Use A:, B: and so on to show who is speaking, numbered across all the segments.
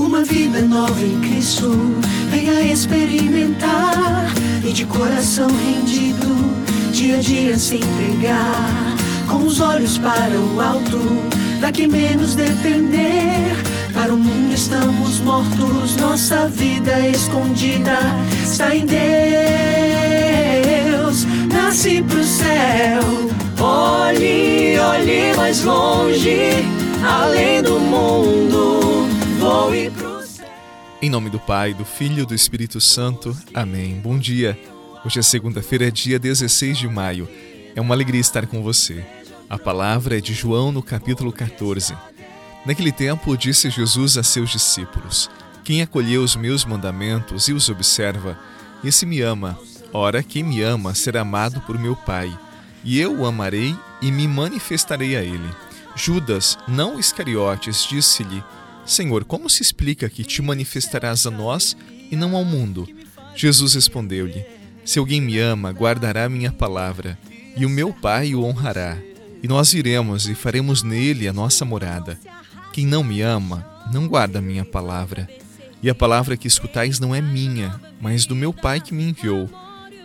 A: uma vida nova em Cristo. Venha experimentar e de coração rendido, dia a dia se entregar, com os olhos para o alto, daqui menos depender. Para o mundo estamos mortos, nossa vida escondida está em Deus. Nasce pro céu, olhe, olhe mais longe, além do mundo.
B: Em nome do Pai, do Filho e do Espírito Santo. Amém. Bom dia. Hoje é segunda-feira, dia 16 de maio. É uma alegria estar com você. A palavra é de João no capítulo 14. Naquele tempo, disse Jesus a seus discípulos: Quem acolheu os meus mandamentos e os observa, esse me ama. Ora, quem me ama será amado por meu Pai, e eu o amarei e me manifestarei a ele. Judas, não Iscariotes, disse-lhe: Senhor, como se explica que te manifestarás a nós e não ao mundo? Jesus respondeu-lhe: Se alguém me ama, guardará minha palavra, e o meu Pai o honrará. E nós iremos e faremos nele a nossa morada. Quem não me ama, não guarda minha palavra. E a palavra que escutais não é minha, mas do meu Pai que me enviou.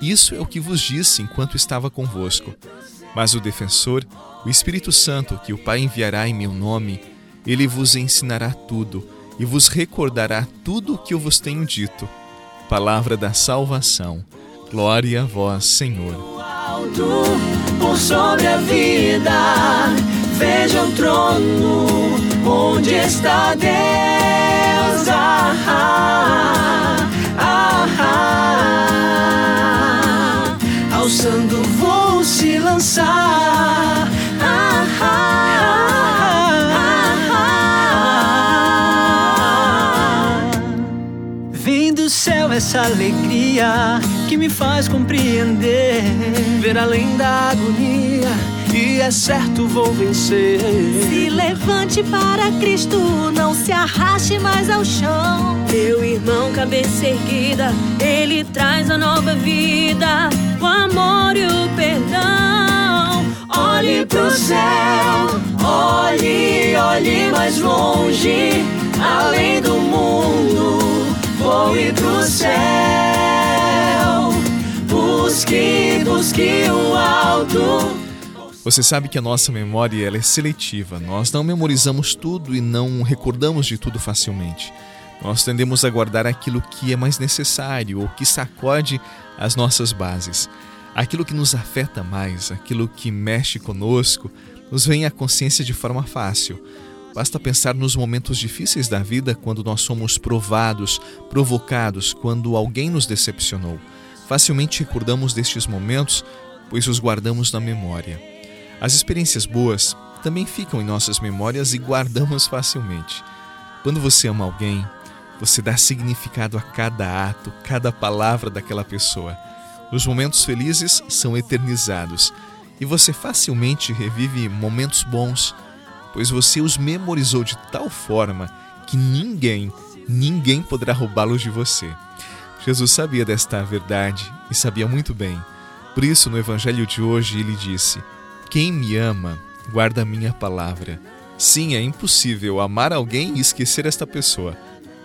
B: Isso é o que vos disse enquanto estava convosco. Mas o defensor, o Espírito Santo, que o Pai enviará em meu nome, ele vos ensinará tudo e vos recordará tudo o que eu vos tenho dito. Palavra da salvação. Glória a vós, Senhor.
A: Alto por sobre a vida, veja o trono onde está Deus? Ah, ah, ah, ah. Alçando vou se lançar. Essa alegria que me faz compreender, ver além da agonia e é certo vou vencer.
C: Se levante para Cristo, não se arraste mais ao chão.
D: Meu irmão, cabeça erguida, ele traz a nova vida, o amor e o perdão.
A: Olhe pro céu, olhe, olhe mais longe, além do mundo, voe pro céu. Busque, busque o alto.
B: Você sabe que a nossa memória ela é seletiva. Nós não memorizamos tudo e não recordamos de tudo facilmente. Nós tendemos a guardar aquilo que é mais necessário ou que sacode as nossas bases. Aquilo que nos afeta mais, aquilo que mexe conosco, nos vem à consciência de forma fácil. Basta pensar nos momentos difíceis da vida quando nós somos provados, provocados, quando alguém nos decepcionou. Facilmente recordamos destes momentos, pois os guardamos na memória. As experiências boas também ficam em nossas memórias e guardamos facilmente. Quando você ama alguém, você dá significado a cada ato, cada palavra daquela pessoa. Os momentos felizes são eternizados e você facilmente revive momentos bons, pois você os memorizou de tal forma que ninguém, ninguém poderá roubá-los de você. Jesus sabia desta verdade e sabia muito bem. Por isso, no evangelho de hoje, ele disse: quem me ama, guarda a minha palavra. Sim, é impossível amar alguém e esquecer esta pessoa.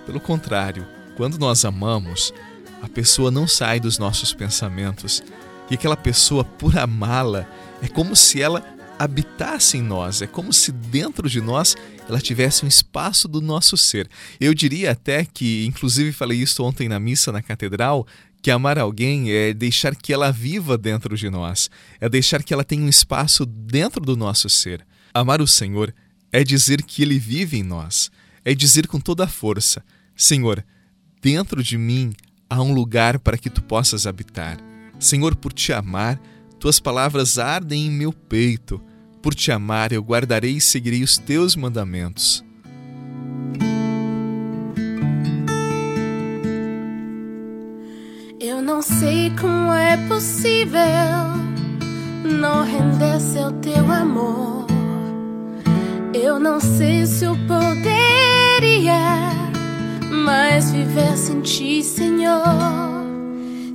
B: Pelo contrário, quando nós amamos, a pessoa não sai dos nossos pensamentos. E aquela pessoa, por amá-la, é como se ela habitasse em nós, é como se dentro de nós ela tivesse um espaço do nosso ser. Eu diria até que, inclusive falei isso ontem na missa na catedral, que amar alguém é deixar que ela viva dentro de nós, é deixar que ela tenha um espaço dentro do nosso ser. Amar o Senhor é dizer que Ele vive em nós, é dizer com toda a força: Senhor, dentro de mim há um lugar para que tu possas habitar. Senhor, por te amar, tuas palavras ardem em meu peito. Por te amar, eu guardarei e seguirei os teus mandamentos.
C: não sei como é possível não render-se ao teu amor. Eu não sei se eu poderia mais viver sem ti, Senhor.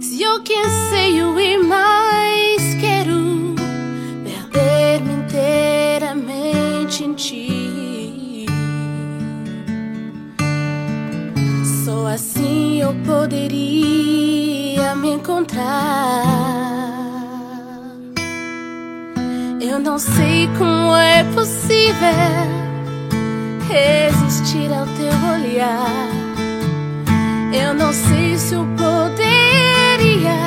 C: Se eu que anseio e
D: eu poderia me encontrar. Eu não sei como é possível resistir ao teu olhar. Eu não sei se eu poderia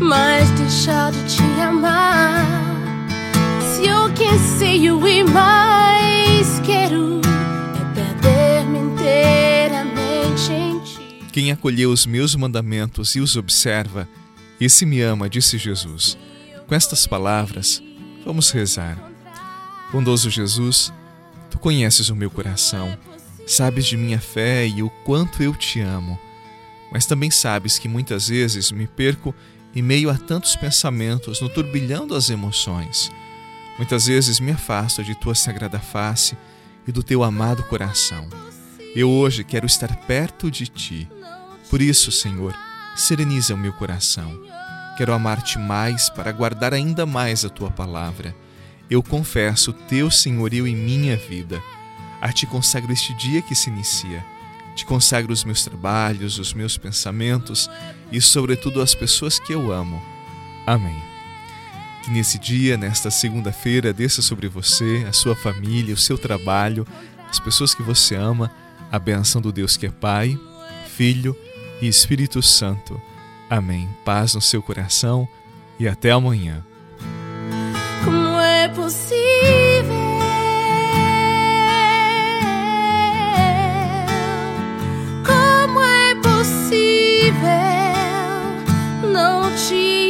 D: mais deixar de te amar. Se eu quem sei
B: Quem acolheu os meus mandamentos e os observa, esse me ama, disse Jesus. Com estas palavras, Vamos rezar. Bondoso Jesus, tu conheces o meu coração, sabes de minha fé e o quanto eu te amo, mas também sabes que muitas vezes me perco em meio a tantos pensamentos no turbilhão das emoções. Muitas vezes me afasto de tua sagrada face e do teu amado coração. Eu hoje quero estar perto de ti. Por isso, Senhor, sereniza o meu coração Quero amar-te mais para guardar ainda mais a tua palavra. Eu confesso teu senhorio em minha vida. A ti consagro este dia que se inicia. Te consagro os meus trabalhos, os meus pensamentos e, sobretudo, as pessoas que eu amo. Amém. Que nesse dia, nesta segunda-feira, desça sobre você, a sua família, o seu trabalho, as pessoas que você ama, a benção do Deus que é Pai, Filho e Espírito Santo. Amém. Paz no seu coração e até amanhã.
D: Como é possível? Como é possível não te